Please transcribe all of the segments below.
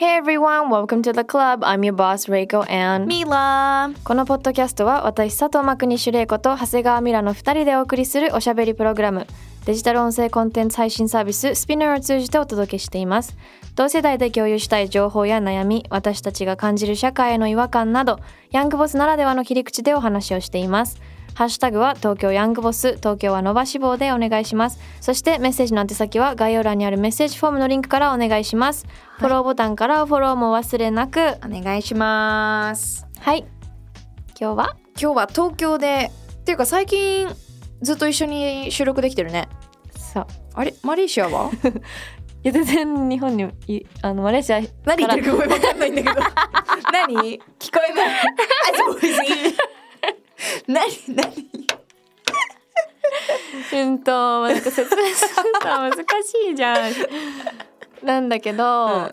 Hey everyone, welcome to the club. I'm your boss, Reiko and ミラこのポッドキャストは私佐藤真国主玲子と長谷川ミラの2人でお送りするおしゃべりプログラムデジタル音声コンテンツ配信サービススピナーを通じてお届けしています。同世代で共有したい情報や悩み私たちが感じる社会への違和感などヤングボスならではの切り口でお話をしていますハッシュタグは東京ヤングボス東京は伸ばし棒でお願いします。そしてメッセージの宛先は概要欄にあるメッセージフォームのリンクからお願いします、フォローボタンからフォローも忘れなく。お願いします。はい。今日は？今日は東京でっていうか最近ずっと一緒に収録できてるね。そう。あれ？マレーシアは？いや全然日本にいあのマレーシア何言ってるか分かんないんだけど。何？聞こえない 何 何？うんとなんか説明すると難しいじゃん。なんだけど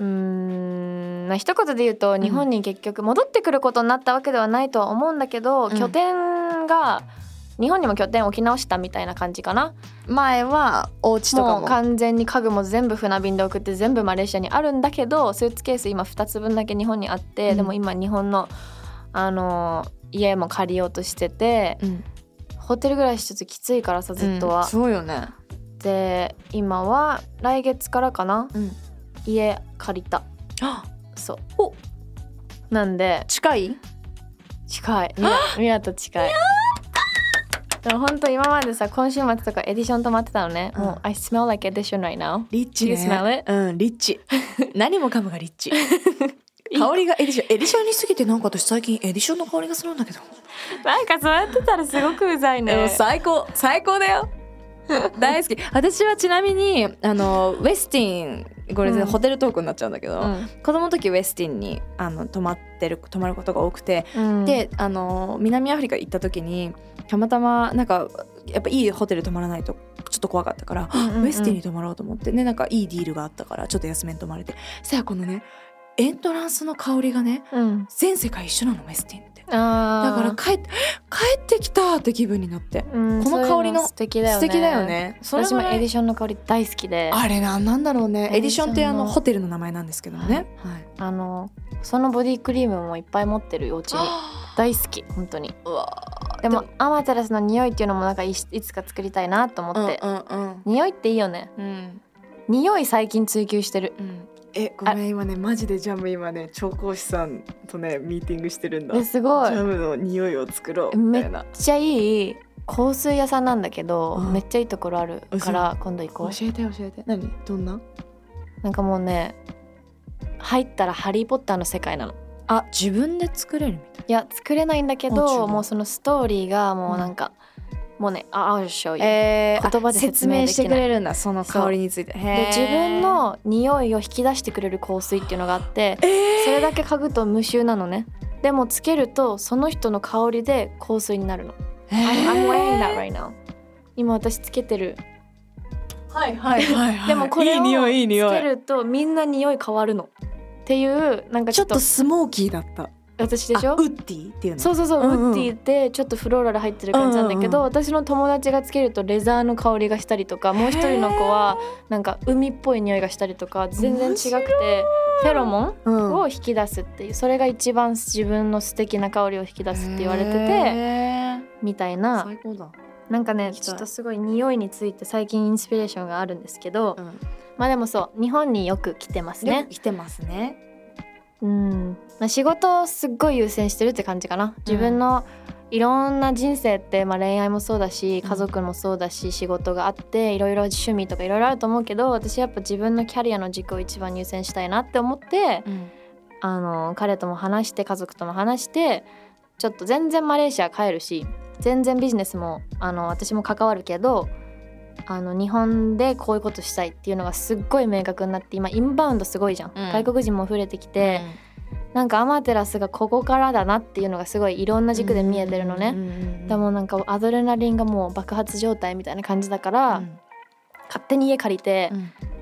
うーんまあ一言で言うと日本に結局戻ってくることになったわけではないとは思うんだけど、うん。拠点が日本にも拠点置き直したみたいな感じかな。前はお家とかも。もう完全に家具も全部船便で送って全部マレーシアにあるんだけどスーツケース今2つ分だけ日本にあって、うん。でも今日本のあの家も借りようとしててうんホテル暮らしちょっときついからさずっとは。うん。そうよね。で今は来月からかなうん。家借りた。あそう。お。なんで近い？近い。ミラミラと近い。でも本当今までさ今週末とかエディション泊まってたのね、うん。もう I smell like Edition right now. リッチんリッチ。何もかもがリッチ香りがエディションエディションにすぎてなんか私最近エディションの香りがするんだけど、なんかそうやってたらすごくうざいね。最高最高だよ。大好き。私はちなみにあのウェスティンこれ、うん。ホテルトークになっちゃうんだけど、うん。子供の時ウェスティンにあの泊まってる泊まることが多くて、うん。であの南アフリカ行った時にたまたまなんかやっぱいいホテル泊まらないとちょっと怖かったから、うんうんうん。ウェスティンに泊まろうと思って。ねなんかいいディールがあったからちょっと安めに泊まれて。そしたらこのねエントランスの香りがねうん。全世界一緒なのウェスティンって。だから帰って帰ってきたって気分になって。うんこの香りの素敵だよね。素敵だよね。私もエディションの香り大好きであれなんなんだろうね。エディションってあのホテルの名前なんですけどもね、はい。あのそのボディクリームもいっぱい持ってるお家に大好き本当に。うわでもアマテラスの匂いっていうのもなんかいつか作りたいなと思って、うんうん匂いっていいよね。うんうん。匂い最近追求してる。うんえごめん今ねマジでジャム今ね調香師さんとねミーティングしてるんだ。えすごい。ジャムの匂いを作ろうめっみたいな。ちゃいい香水屋さんなんだけど、うんめっちゃいいところあるから今度行こ教えて教えて。何？どんな？うなんかもうね入ったらハリー・ポッターの世界なの。あ自分で作れるみたいいや作れないんだけどもうそのストーリーがもうなんか、もうねあ I'll show you、え言葉で説明してくれるんだその香りについて。でで自分の匂いを引き出してくれる香水っていうのがあってえー。それだけ嗅ぐと無臭なのね。でもつけるとその人の香りで香水になるの、え I'm, I'm wearing that right now. 今私つけてる。はいはいはいはい。でもこれをつけるとみんな匂い変わるの。っていうなんかちょっとスモーキーだった私でしょ？あウッディっていうの？そうそうそう、うんうん。ウッディでちょっとフローラル入ってる感じなんだけど、うんうん私の友達がつけるとレザーの香りがしたりとかもう一人の子はなんか海っぽい匂いがしたりとか全然違くてフェロモンうんを引き出すっていうそれが一番自分の素敵な香りを引き出すって言われててへみたいーな最高だ。なんかねちょっとすごい匂いについて最近インスピレーションがあるんですけどうん。まあでもそう日本によく来てますね。ね。来てますね。うん、まあ、仕事をすっごい優先してるって感じかな。自分のいろんな人生って、まあ、恋愛もそうだしうん。家族もそうだし、仕事があっていろいろ趣味とかいろいろあると思うけど私やっぱ自分のキャリアの軸を一番優先したいなって思ってうん。あの彼とも話して家族とも話してちょっと全然マレーシア帰るし全然ビジネスもあの私も関わるけどあの日本でこういうことしたいっていうのがすっごい明確になって今インバウンドすごいじゃん、うん。外国人も増えてきて、なんかアマテラスがここからだなっていうのがすごいいろんな軸で見えてるのね、ねでもなんかアドレナリンがもう爆発状態みたいな感じだから、勝手に家借りて、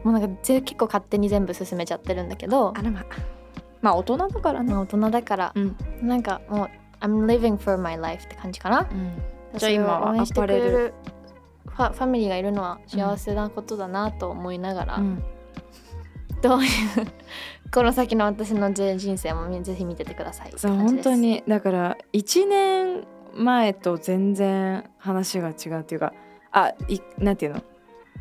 もうなんかぜ結構勝手に全部進めちゃってるんだけどあらま。あまあ大人だからね。まあ大人だから、うん。なんかもう I'm living for my life って感じかな。じゃあ今はそれを応援してくれアパレる。ファファミリーがいるのは幸せなことだなと思いながら、うんどういうこの先の私の人生もぜひ見ててください。そう本当に。だから1年前と全然話が違うっていうかあいなんていうの？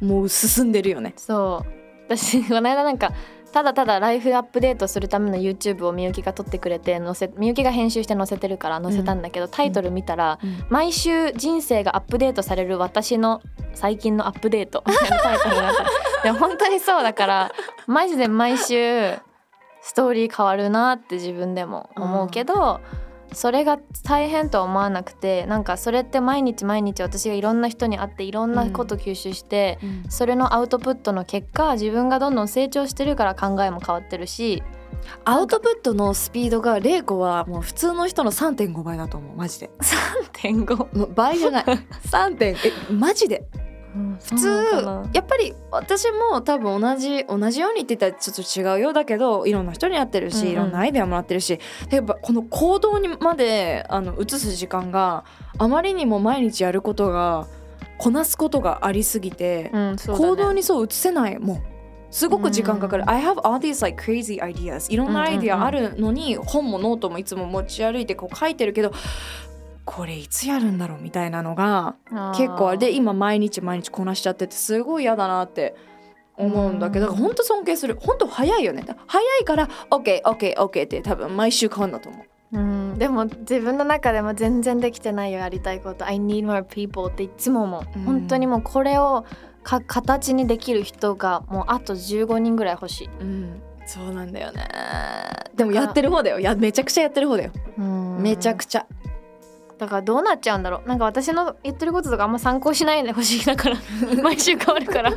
もう進んでるよね。そう。私この間なんかただただライフアップデートするための YouTube をみゆきが撮ってくれて載せみゆきが編集して載せてるから載せたんだけど、タイトル見たら、毎週人生がアップデートされる私の最近のアップデート。み たいなタイトルがあったでも本当にそうだからマジで毎週ストーリー変わるなって自分でも思うけど、それが大変とは思わなくてなんかそれって毎日毎日私がいろんな人に会っていろんなこと吸収して、それのアウトプットの結果自分がどんどん成長してるから考えも変わってるし。アウトプットのスピードが玲子はもう普通の人の3.5倍だと思うマジで。3.5もう倍じゃない。3. 点えマジで普通やっぱり私も多分同じ同じようにって言ったらちょっと違うよ。うだけどいろんな人に会ってるし、うんうん。いろんなアイデアもらってるし。やっぱこの行動にまであの移す時間があまりにも毎日やることがこなすことがありすぎて、うんね。行動にそう移せないもうすごく時間かかる、うん。I have all these like crazy ideas. いろんなアイデアあるのに、本もノートもいつも持ち歩いてこう書いてるけどこれいつやるんだろうみたいなのが結構あれで今毎日毎日こなしちゃっててすごい嫌だなって思うんだけど、うん。本当尊敬する。本当早いよね。早いから OKOKOK って多分毎週変わるんだと思う。うん、でも自分の中でも全然できてないよやりたいこと。I need more people っていつも思う、うん。本当にもうこれをか形にできる人がもうあと15人ぐらい欲しい、うん。そうなんだよね。でもやってる方だよ。やめちゃくちゃやってる方だよ。めちゃくちゃだからどうなっちゃうんだろう。なんか私の言ってることとかあんま参考しないでほしいだから。毎週変わるから。い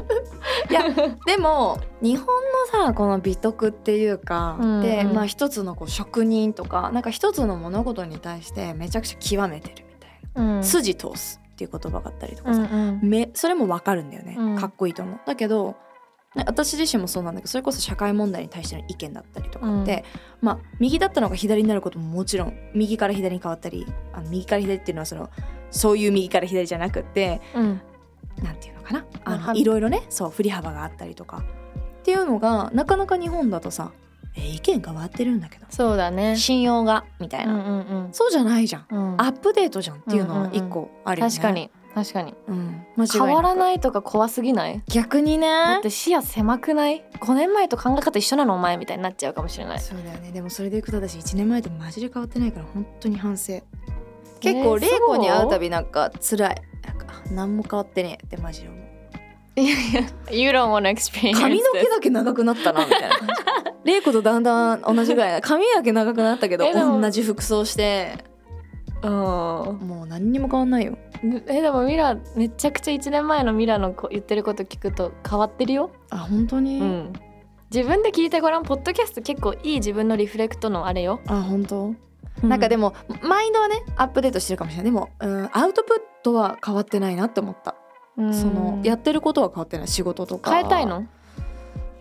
やでも日本のさこの美徳っていうか、うんうん。でまあ一つのこう職人とかなんか一つの物事に対してめちゃくちゃ極めてるみたいな、うん。筋通すっていう言葉があったりとかさ、うんうん。めそれもわかるんだよね、うん。かっこいいと思う。だけどね私自身もそうなんだけどそれこそ社会問題に対しての意見だったりとかって、まあ右だったのが左になることももちろん右から左に変わったりあの右から左っていうのはそのそういう右から左じゃなくってうん。なんていうのかなあのいろいろねそう振り幅があったりとか。っていうのがなかなか日本だとさえ意見変わってるんだけどそうだね。信用がみたいな、うんうんそうじゃないじゃん。うん。うんアップデートじゃんっていうのは一個あるよね、確かに確かに。うん、間違い変わらいないとか怖すぎない？逆にね。だって視野狭くない？5年前と考え方一緒なのお前みたいになっちゃうかもしれない。そうだよね。でもそれでいくと私1年前とマジで変わってないから本当に反省。結構えー玲子に会うたびなんか辛い。なんか何も変わってねえってマジで思う。いやいや You don't wanna experience 髪の毛だけ長くなったなみたいな。玲子とだんだん同じぐらいな。髪だけ長くなったけど同じ服装して。うんもう何にも変わんないよ。えでもミラめちゃくちゃ1年前のミラのこ言ってること聞くと変わってるよ、あ本当に、うん、自分で聞いてごらん。ポッドキャスト結構いい自分のリフレクトのあれよ、あ本当？なんかでも、もマインドはねアップデートしてるかもしれない。でも、うん、アウトプットは変わってないなって思った。うん。そのやってることは変わってない。仕事とか。変えたいの？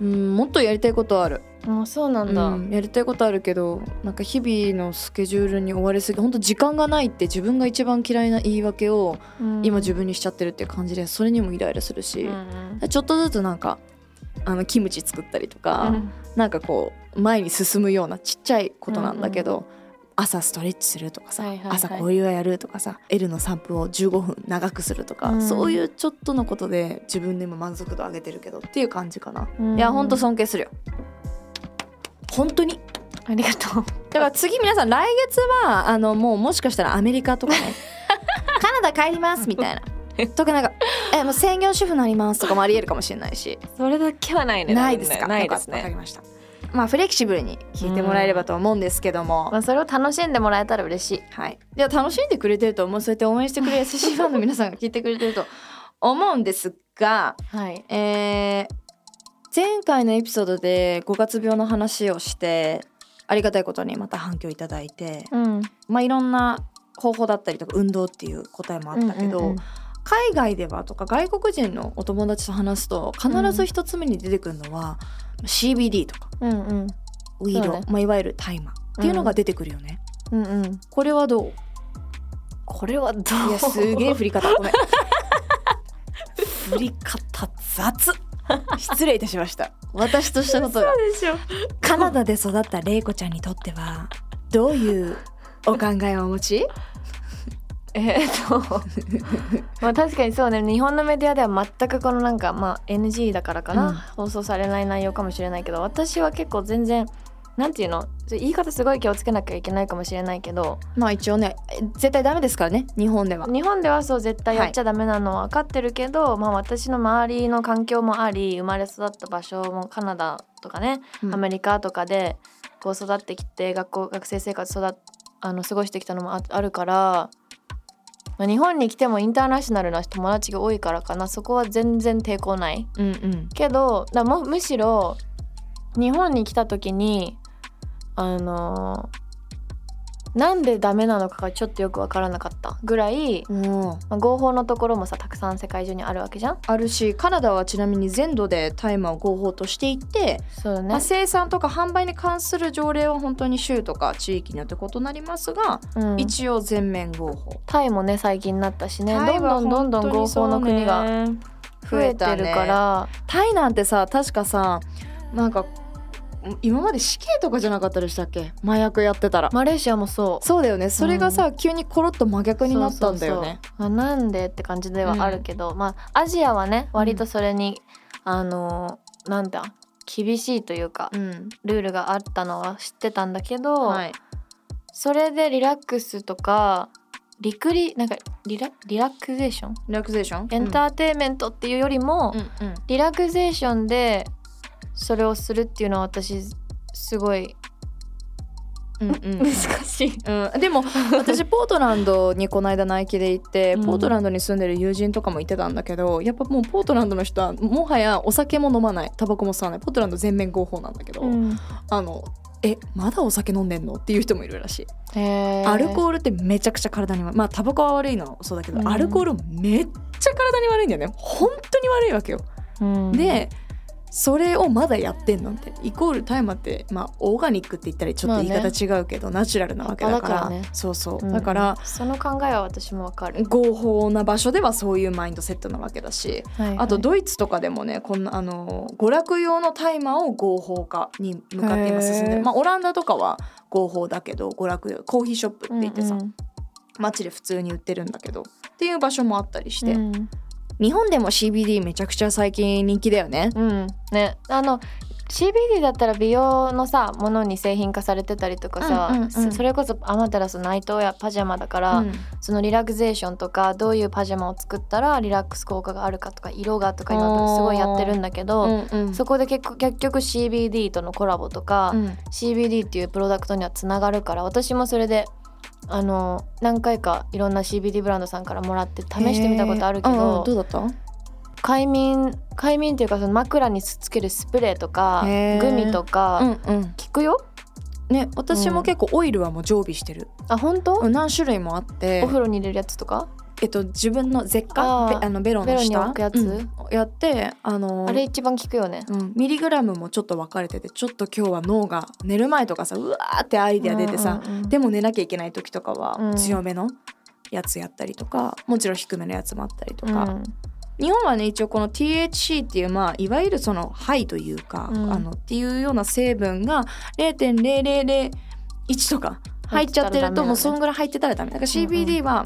うんもっとやりたいことはある、あそうなんだ、うん、やりたいことあるけどなんか日々のスケジュールに追われすぎ本当時間がないって自分が一番嫌いな言い訳をうん。今自分にしちゃってるっていう感じでそれにもイライラするしうんうん。ちょっとずつなんかあのキムチ作ったりとか、うん。なんかこう前に進むようなちっちゃいことなんだけど、朝ストレッチするとかさ、はいはいはい。朝こういうやるとかさ L の散歩を15分長くするとか、うん。そういうちょっとのことで自分でも満足度上げてるけどっていう感じかな、うん。いやほんと尊敬するよ。本当に。ありがとう。だから次皆さん来月はあのもうもしかしたらアメリカとかね。カナダ帰りますみたいな。とかなんかえもう専業主婦になりますとかもありえるかもしれないし。それだけはないね。ないですか？ないですね。わかりましたまあフレキシブルに聞いてもらえればと思うんですけども、まあ、それを楽しんでもらえたら嬉しい。はい。いや楽しんでくれてると思う。そうやって応援してくれる優しいファンの皆さんが聞いてくれてると思うんですがはい。えー前回のエピソードで5月病の話をしてありがたいことにまた反響いただいて、うん。まあ、いろんな方法だったりとか運動っていう答えもあったけど、うんうんうん。海外ではとか外国人のお友達と話すと必ず一つ目に出てくるのは、CBD とか。うんうん。ウィード、そうね。まあ、いわゆる大麻。っていうのが出てくるよね。うんうん。これはどう？これはどう？いやすげえ振り方。ごめん。振り方雑。失礼いたしました。私としたことがそうでしょ。カナダで育ったレイコちゃんにとってはどういうお考えをお持ち？えーっと まあ確かにそうね。日本のメディアでは全くこのなんかまあ NG だからかな、うん。放送されない内容かもしれないけど私は結構全然なんていうの？言い方すごい気をつけなきゃいけないかもしれないけどまあ一応ね絶対ダメですからね日本では。日本ではそう絶対やっちゃダメなのは分かってるけど、まあ私の周りの環境もあり生まれ育った場所もカナダとかね、うん。アメリカとかでこう育ってきて学校学生生活育っあの過ごしてきたのもああるから、まあ、日本に来てもインターナショナルな友達が多いからかな。そこは全然抵抗ない。うんうん。けどだもむしろ日本に来た時にあのなんでダメなのかがちょっとよく分からなかったぐらい、もうまあ、合法のところもさたくさん世界中にあるわけじゃん。あるしカナダはちなみに全土で大麻を合法としていて、そうだね。まあ、生産とか販売に関する条例は本当に州とか地域によって異なりますが、うん、一応全面合法。タイもね最近なったしね。どんどんどんどん合法の国が増えてるから、タイなんてさ確かさなんか今まで死刑とかじゃなかったでしたっけ？麻薬やってたら、マレーシアもそう。そうだよね。それがさ、急にコロッと真逆になったんだよね。そなんでって感じではあるけど、まあアジアはね割とそれに、あのなんだ厳しいというか、うん。ルールがあったのは知ってたんだけど、はい。それでリラックスとかリクリなんかリラリラクゼーション？リラクゼーション？エンターテインメントっていうよりも、うんうん。リラクゼーションでそれをするっていうのは私すごいうんうん。難しい。うん、でも私ポートランドにこの間ナイキで行って、うん。ポートランドに住んでる友人とかもいてたんだけどやっぱもうポートランドの人はもはやお酒も飲まない。タバコも吸わない。ポートランド全面合法なんだけど、うん。あのえまだお酒飲んでんのっていう人もいるらしい、アルコールってめちゃくちゃ体に悪い。まあタバコは悪いのはそうだけど、うん。アルコールめっちゃ体に悪いんだよね。本当に悪いわけよ、うん。でそれをまだやってんの？ってイコール大麻ってまあオーガニックって言ったらちょっと言い方違うけど、ナチュラルなわけだから。葉だからね。そうそう、うん。だからその考えは私もわかる。合法な場所ではそういうマインドセットなわけだし、はいはい。あとドイツとかでもねこんなあの娯楽用の大麻を合法化に向かって今進んでまあオランダとかは合法だけど娯楽用コーヒーショップって言ってさ、うん。街で普通に売ってるんだけどっていう場所もあったりして、うん日本でも CBD めちゃくちゃ最近人気だよね。うん。ね。あの CBD だったら美容のさものに製品化されてたりとかさ、うんうんうん。そそれこそアマテラスナイトやパジャマだから、うん。そのリラクゼーションとかどういうパジャマを作ったらリラックス効果があるかとか色がとか今すごいやってるんだけど、うんうん。そこで結構結局 CBD とのコラボとか、うん。CBD っていうプロダクトにはつながるから私もそれであの何回かいろんな CBD ブランドさんからもらって試してみたことあるけどうんどうだった？快眠快眠っていうかその枕につけるスプレーとかグミとか、うんうん。効くよ？ね私も結構オイルはもう常備してる、あ本当、うん何種類もあって。お風呂に入れるやつとか、えっと自分の舌あー下ベあのベロのベロに下置くやつ？うん。やってあのあれ一番効くよね。うん、ミリグラムもちょっと分かれててちょっと今日は脳が寝る前とかさうわーってアイデア出てさ、うんうんうんでも寝なきゃいけない時とかはうん。強めのやつやったりとか、もちろん低めのやつもあったりとか、うん。日本はね一応この THC っていうまあいわゆるその肺というか、うん。あのっていうような成分が0.0001とか入っちゃってるともうそんぐらい入ってたらダメ。だから CBD は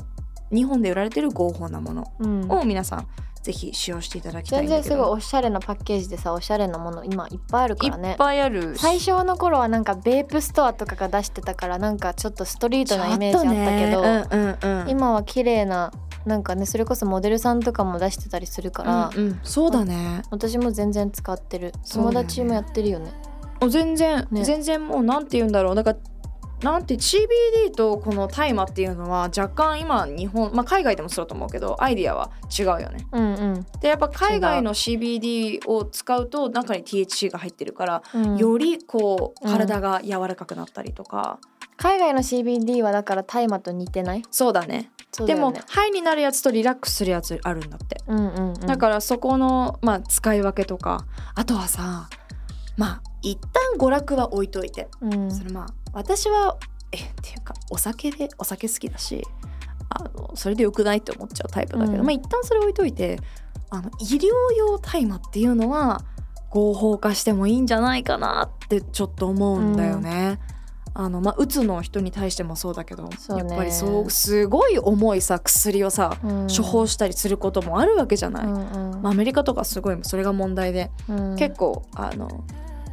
日本で売られてる合法なものうん。を皆さんぜひ使用していただきたい全然すごいおしゃれなパッケージでさおしゃれなもの今いっぱいあるからね。いっぱいある。し最初の頃はなんかベープストアとかが出してたからなんかちょっとストリートなイメージあったけど、うんうんうん、今は綺麗ななんかねそれこそモデルさんとかも出してたりするから、うんうん。そうだね。私も全然使ってる。友達もやってるよね。お全然、ね。全然もうなんて言うんだろう。だからなんて CBD とこの大麻っていうのは若干今日本、まあ、海外でもそうだと思うけどアイディアは違うよね。うんうん。でやっぱ海外の CBD を使うと中に THC が入ってるから、うん。よりこううん。体が柔らかくなったりとか、海外の CBD はだから大麻と似てない？そうだね。でもハイになるやつとリラックスするやつあるんだって、うんうんうん。だからそこの、まあ、使い分けとか。あとはさまあ一旦娯楽は置いといて。うん。それまあ私はえっていうかお酒でお酒好きだしあのそれでよくないって思っちゃうタイプだけど、うん。まあ一旦それ置いといてあの医療用大麻っていうのは合法化してもいいんじゃないかなってちょっと思うんだよね。あのまあ、うつの人に対してもそうだけどね。やっぱりそうすごい重いさ薬をさ、うん。処方したりすることもあるわけじゃない。うんうん。まあ、アメリカとかすごいそれが問題で、うん。結構あの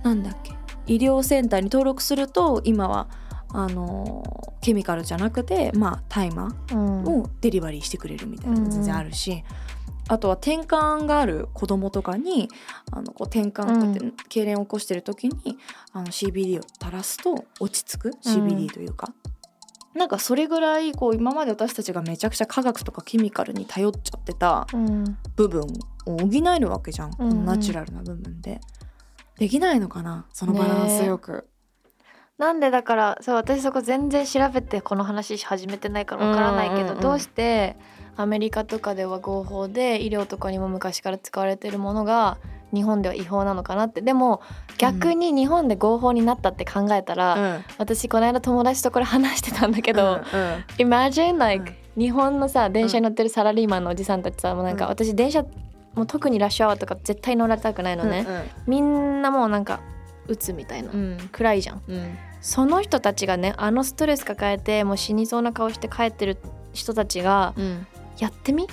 なんだっけ医療センターに登録すると今はあのケミカルじゃなくてまあ大麻うん。をデリバリーしてくれるみたいなのが全然あるし、あとは転換がある子供とかにあのこう転換って痙攣を起こしてる時にあの CBD を垂らすと落ち着く CBD というか。なんかそれぐらいこう今まで私たちがめちゃくちゃ科学とかケミカルに頼っちゃってたうん。部分を補えるわけじゃん、うん。うん。ナチュラルな部分でできないのかな？そのバランスよく、なんでだからそう私そこ全然調べてこの話始めてないからわからないけど、うんうんうんどうしてアメリカとかでは合法で医療とかにも昔から使われてるものが日本では違法なのかなって。でも逆に日本で合法になったって考えたら、うん。私この間友達とこれ話してたんだけど、うん Imagine like、日本のさ電車に乗ってるサラリーマンのおじさんたちさもうなんか、うん。私電車もう特にラッシュアワーとか絶対乗られたくないのうんね、みんなもうなんか打つみたいな、うん。暗いじゃん。うん。その人たちがねあのストレス抱えてもう死にそうな顔して帰ってる人たちがうん。やってみ？っ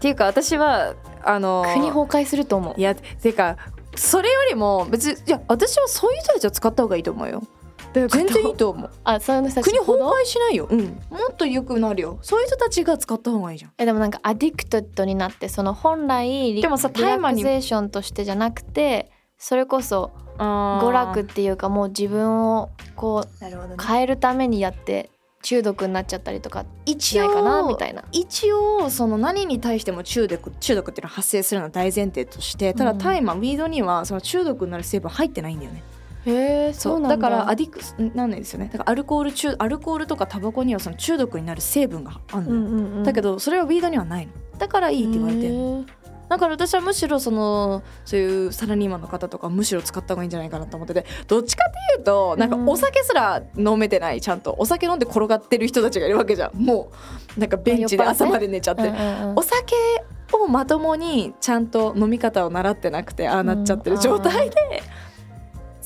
ていうか私はあの国崩壊すると思う。いやてかそれよりも別にいや私はそういう人たちを使った方がいいと思うよ全然いいと思う。あそういう人国崩壊しないよ、うん、もっと良くなるよ。そういう人たちが使った方がいいじゃん。えでもなんかアディクトッドになってその本来リでもさリラ大麻にクゼーションとしてじゃなくてそれこそ娯娯楽っていうかもう自分をこう変えるためにやって中毒になっちゃったりとかしないかなみたいな。一応その何に対しても中毒中毒っていうのは発生するのは大前提としてただうん。大麻、ウィードにはその中毒になる成分入ってないんだよねへえそうなんだ。だからアディクスなんないですよね。だからアルコール中アルコールとかタバコにはその中毒になる成分があるのよ、うんうんうん、だけどそれはウィードにはないの。だからいいって言われてるだから私はむしろそのそういうサラリーマンの方とかむしろ使った方がいいんじゃないかなと思っててどっちかっていうとなんかうんお酒すら飲めてないちゃんとお酒飲んで転がってる人たちがいるわけじゃん。もうなんかベンチで朝まで寝ちゃって、お酒をまともにちゃんと飲み方を習ってなくてああなっちゃってる状態で、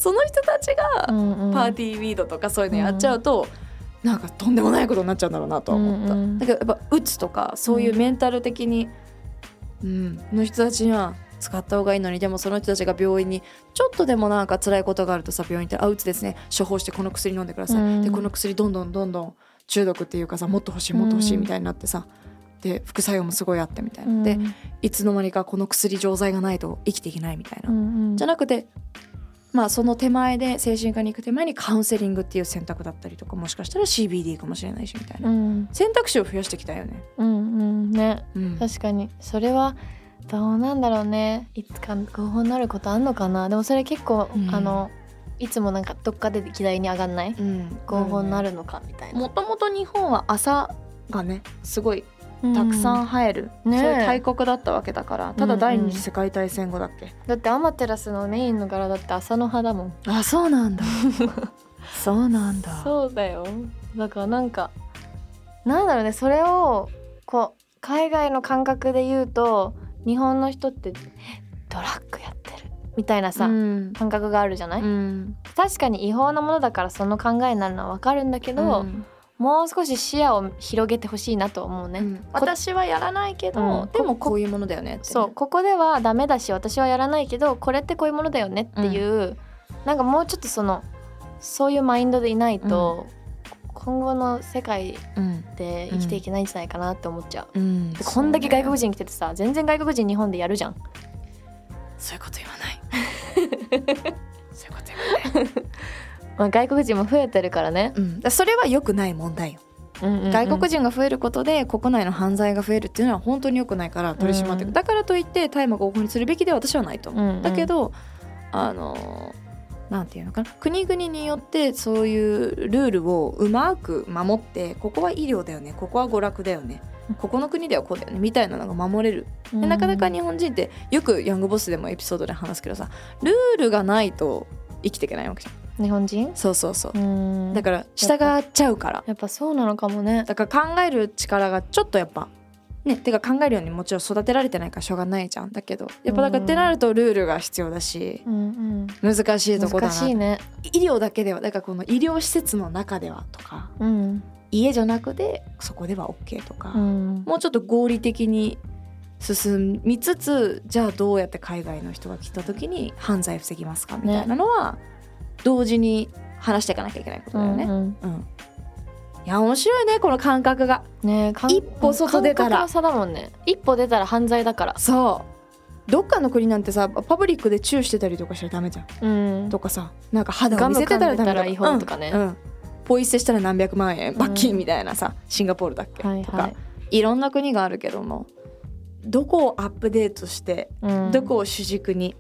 その人たちがうんうん。パーティーウィードとかそういうのやっちゃうと、なんかとんでもないことになっちゃうんだろうなとは思った。うんうんだけどやっぱうつとかそういうメンタル的に、うんの人たちには使った方がいいのにでもその人たちが病院にちょっとでもなんか辛いことがあるとさ病院って「あうつですね。処方してこの薬飲んでください」うん。でこの薬どんどんどんどん中毒っていうかさもっと欲しいもっと欲しいみたいになってさ、で副作用もすごいあってみたいな、でいつの間にかこの薬錠剤がないと生きていけないみたいな、うんうん。じゃなくてまあその手前で精神科に行く手前にカウンセリングっていう選択だったりとかもしかしたら CBD かもしれないしみたいな、うん。選択肢を増やしてきたよね。うんうんね。うん。確かに。それはどうなんだろうね。いつか合法になることあんのかな。でもそれ結構、うん。あのいつもなんかどっかで議題に上がんない？うん。合法になるのかみたいな、もともと日本は朝がね。すごいたくさん生える、ねえ。そういう大国だったわけだから。ただ第二次世界大戦後だっけ、だってアマテラスのメインの柄だって朝の葉だもん。あそうなんだ。そうなんだ。そうだよ。だからなんかなんだろうねそれをこう海外の感覚で言うと日本の人ってえドラッグやってる？みたいなさ、うん。感覚があるじゃない、うん。確かに違法なものだからその考えになるのはわかるんだけど、うんもう少し視野を広げてほしいなと思うね、うん。私はやらないけど、うん。でもこういうものだよねってねそう。ここではダメだし私はやらないけどこれってこういうものだよねっていう、なんかもうちょっとそのそういうマインドでいないと、今後の世界うん。で生きていけないんじゃないかなって思っちゃう、うん。でこんだけ外国人人来ててさ全然外国人日本でやるじゃん。そういうこと言わない。そういうこと言わないまあ、外国人も増えてるからね、うん、だそれは良くない問題よ、うんうんうん。外国人が増えることで国内の犯罪が増えるっていうのは本当に良くないから取り締まっていく、うん。だからといって大麻合法にするべきでは私はないと思う、うんうん。だけどあのなんていうのかな。国々によってそういうルールをうまく守ってここは医療だよね。ここは娯楽だよね。ここの国ではこうだよね。みたいなのが守れる。でなかなか日本人ってよくヤングボスでもエピソードで話すけどさルールがないと生きていけないわけじゃん日本人？そうそうそう。うん。だから従っちゃうから。やっぱそうなのかもね。だから考える力がちょっとやっぱねてか考えるようにもちろん育てられてないからしょうがないじゃん。だけどやっぱだからってなるとルールが必要だしうんうん。難しいとこだな難しいね。医療だけではだからこの医療施設の中ではとかうん。家じゃなくてそこでは OK とか、うん。もうちょっと合理的に進みつつじゃあどうやって海外の人が来た時に犯罪防ぎますかみたいなのは同時に話していかなきゃいけないことだよね。うんうん。うん。いや面白いねこの感覚が。ね一歩外出たら。感覚の差だもんね。一歩出たら犯罪だから。そう。どっかの国なんてさパブリックでチューしてたりとかしたらダメじゃん。うん。とかさなんか肌を見せてたらダメガム噛んでたら違法とかね。うん。うん。ポイ捨てしたら何百万円ん。罰金みたいなさ、シンガポールだっけ、とかはい。はいいろんな国があるけどもどこをアップデートして、うん。どこを主軸に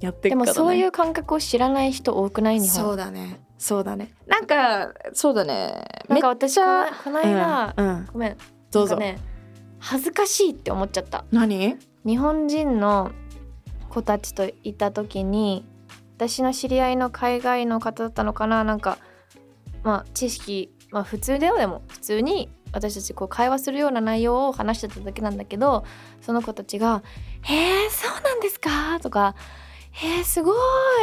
やっていでもそういう感覚を知らない人多くない？日そう本だね。そうだね。なんかそうだね。なんか私めっちゃこの間、うんうん。ごめん。どうぞ、ね恥ずかしいって思っちゃった。何？日本人の子たちといた時に私の知り合いの海外の方だったのかな？なんかまあ知識まあ普通だよ。でも普通に私たちこう会話するような内容を話してただけなんだけどその子たちが「へえそうなんですか?」とか「へえすご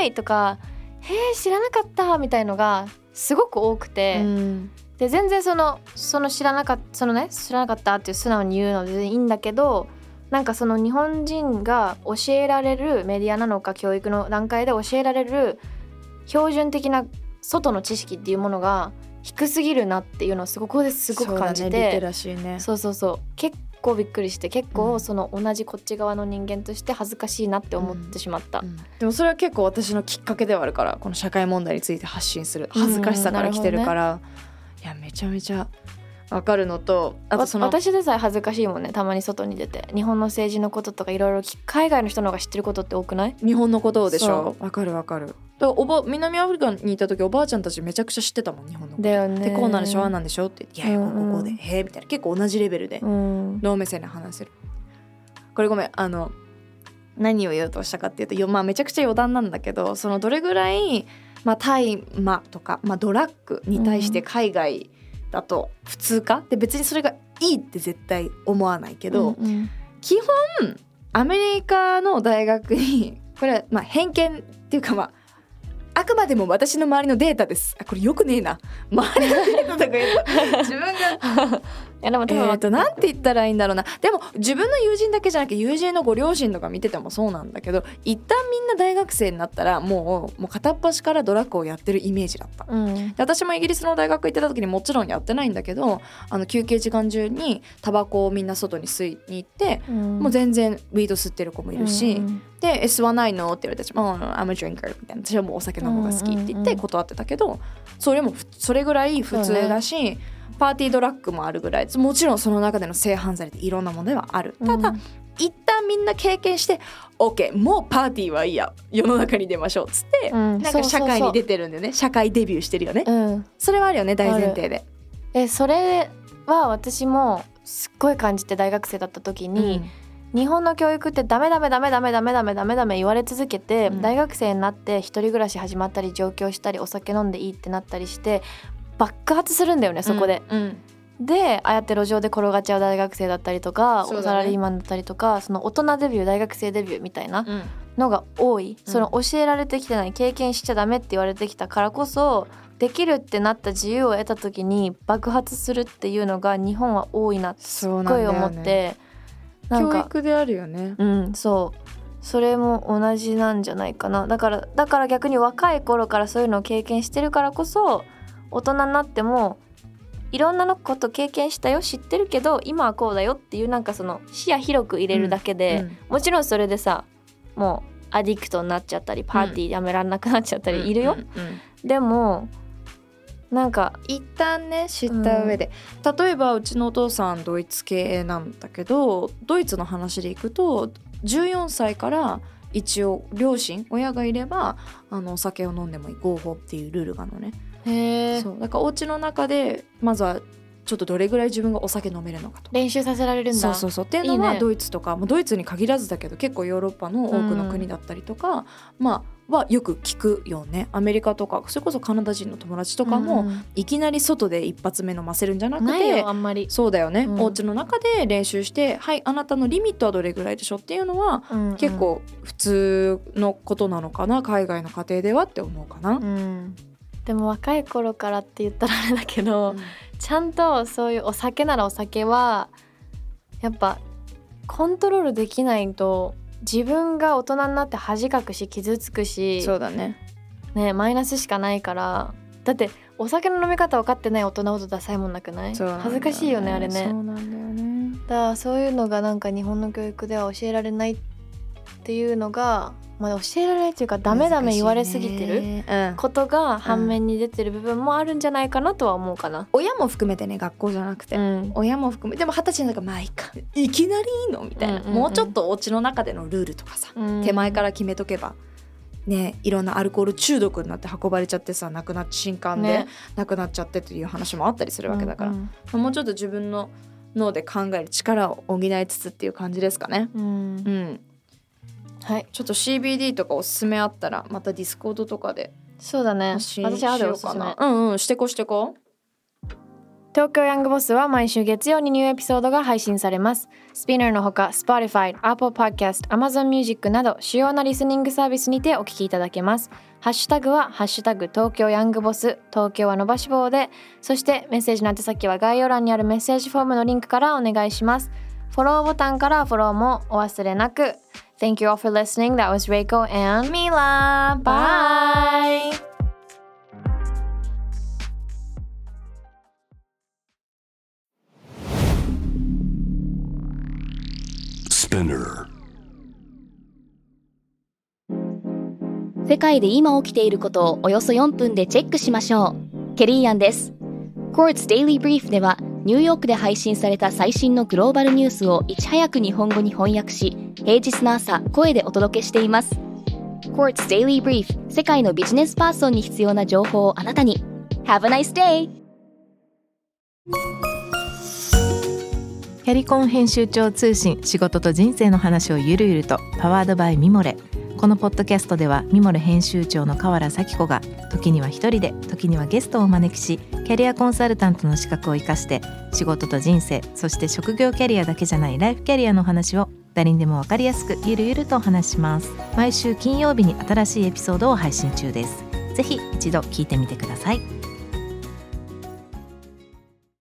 い!」とか「へえ知らなかった!」みたいのがすごく多くて。うんで全然そのその知らなかったそのね知らなかったっていう素直に言うのでいいんだけどなんかその日本人が教えられるメディアなのか教育の段階で教えられる標準的な外の知識っていうものが低すぎるなっていうのをすごくここですごく感じそうだねねそう,、そうそう結構びっくりして結うん。構その同じこっち側の人間として恥ずかしいなって思ってしまった。うん。でもそれは結構私のきっかけではあるからこの社会問題について発信する。恥ずかしさから来てるから、いやめちゃめちゃわかるのとあとそのわ私でさえ恥ずかしいもんね。たまに外に出て。日本の政治のこととかいろいろ聞海外の人の方が知ってることって多くない？日本のことをでしょ？そわかるわかるだからおば南アフリカにいた時おばあちゃんたちめちゃくちゃ知ってたもん日本のだよね。でこうなんでしょああなんでしょって言って「いやいやうんうんここでへえ」みたいな。結構同じレベルで。うん。ノー目線で話せるこれごめんあの何を言おうとしたかっていうとよまあめちゃくちゃ余談なんだけどそのどれぐらい、まあ、大麻とか、まあ、ドラッグに対して海外だと普通か？で別にそれがいいって絶対思わないけど、うんうん。基本アメリカの大学にこれはまあ偏見っていうかまああくまでも私の周りのデータです。あこれよくねえな。周りのデータとか自分がいやでも多分、えー、となんて言ったらいいんだろうな。でも自分の友人だけじゃなくて友人のご両親とか見ててもそうなんだけど一旦みんな大学生になったらもうもう片っ端からドラッグをやってるイメージだった。うん。で私もイギリスの大学行ってた時にもちろんやってないんだけどあの休憩時間中にタバコをみんな外に吸いに行って、うん。もう全然ウィード吸ってる子もいるし、うん。で「吸わないの?」って言われて「もう I'm a drinker」みたいな。私はもうお酒飲むのが好きって言っうんうんうんて断ってたけどそれもふそれぐらい普通だし、パーティードラッグもあるぐらい。もちろんその中での性犯罪っていろんなものではある。ただ、うん一旦みんな経験して OK もうパーティーはいいや世の中に出ましょう。っつって、うん。なんか社会に出ててるんだよね。社会デビューしてるよね、うん。それはあるよね大前提で。えそれは私もすっごい感じて大学生だった時に、日本の教育ってダメダメダメダメダメダメダメダメ言われ続けて、うん。大学生になって一人暮らし始まったり上京したりお酒飲んでいいってなったりして爆発するんだよねそこで。うんでああやって路上で転がっちゃう大学生だったりとか、ね。サラリーマンだったりとかその大人デビュー大学生デビューみたいなうん。のが多い、うん。その教えられてきてない経験しちゃダメって言われてきたからこそできるってなった自由を得た時に爆発するっていうのが日本は多いなってすっごい思って、なん教か育であるよね。うんそう。それも同じなんじゃないかな。だからだから逆に若い頃からそういうのを経験してるからこそ大人になってもいろんなのこと経験したよ知ってるけど今はこうだよっていうなんかその視野広く入れるだけで、うんもちろんそれでさもうアディクトになっちゃったりパーティーやめられなくなっちゃったりいるよ、うんうんでもなんか一旦ね知った上で、例えばうちのお父さんドイツ系なんだけどドイツの話でいくと14歳から一応両親親がいればあのお酒を飲んでもいい合法っていうルールがあるのねへえそう。だからお家の中でまずはちょっとどれぐらい自分がお酒飲めるのかと練習させられるんだ。そうそうそう。っていうのはドイツとかもうドイツに限らずだけど結構ヨーロッパの多くの国だったりとか、まあはよく聞くよね。アメリカとかそれこそカナダ人の友達とかも、うん。いきなり外で一発目飲ませるんじゃなくないてよあんまり、そうだよね、うん。お家の中で練習してはいあなたのリミットはどれぐらいでしょ？っていうのは、うん。結構普通のことなのかな？海外の家庭ではって思うかな。うんでも若い頃からって言ったらあれだけど、ちゃんとそういうお酒ならお酒はやっぱコントロールできないと自分が大人になって恥かくし傷つくしそうだね。ねマイナスしかないから。だってお酒の飲み方分かってない大人ほどダサいもんなくない？そうなんだ恥ずかしいよねあれね。そうなんだよね。だからそういうのがなんか日本の教育では教えられないっていうのがまあ教えられないっていうかダメダメ言われすぎてることが反面に出てる部分もあるんじゃないかなとは思うかな。親も含めてね学校じゃなくて、うん。親も含めでも二十歳の中まあいいか。いきなりいいのみたいな、うんうんうん。もうちょっとお家の中でのルールとかさ、うん。手前から決めとけばねいろんなアルコール中毒になって運ばれちゃってさ亡くなっ新刊でね。亡くなっちゃってという話もあったりするわけだから、うんうんもうちょっと自分の脳で考える力を補いつつっていう感じですかね。うん。うん、はい。ちょっと CBD とかおすすめあったらまたディスコードとかでそうだね。私あるおすすめ。うかな。うんうんしてこしてこ。東京ヤングボスは毎週月曜にニューエピソードが配信されます。スピナーのほか Spotify、Apple Podcast、Amazon Music など主要なリスニングサービスにてお聞きいただけます。ハッシュタグはハッシュタグ東京ヤングボス東京は伸ばし棒でそしてメッセージの宛先は概要欄にあるメッセージフォームのリンクからお願いします。フォローボタンからフォローもお忘れなく Thank you all for listening. That was Reiko and Mila. Bye. Spinner. 世界で今起きていることをおよそ4分でチェックしましょう。ケリーアンです。Quartz Daily Brief ではニューヨークで配信された最新のグローバルニュースをいち早く日本語に翻訳し、平日の朝、声でお届けしています。Quartz Daily Brief 世界のビジネスパーソンに必要な情報をあなたに。Have a nice day! キャリコン編集長通信仕事と人生の話をゆるゆるとパワードバイミモレこのポッドキャストではミモレ編集長の河原咲子が時には一人で時にはゲストをお招きしキャリアコンサルタントの資格を生かして仕事と人生そして職業キャリアだけじゃないライフキャリアの話を誰にでもわかりやすくゆるゆるとお話します。毎週金曜日に新しいエピソードを配信中です。ぜひ一度聞いてみてください。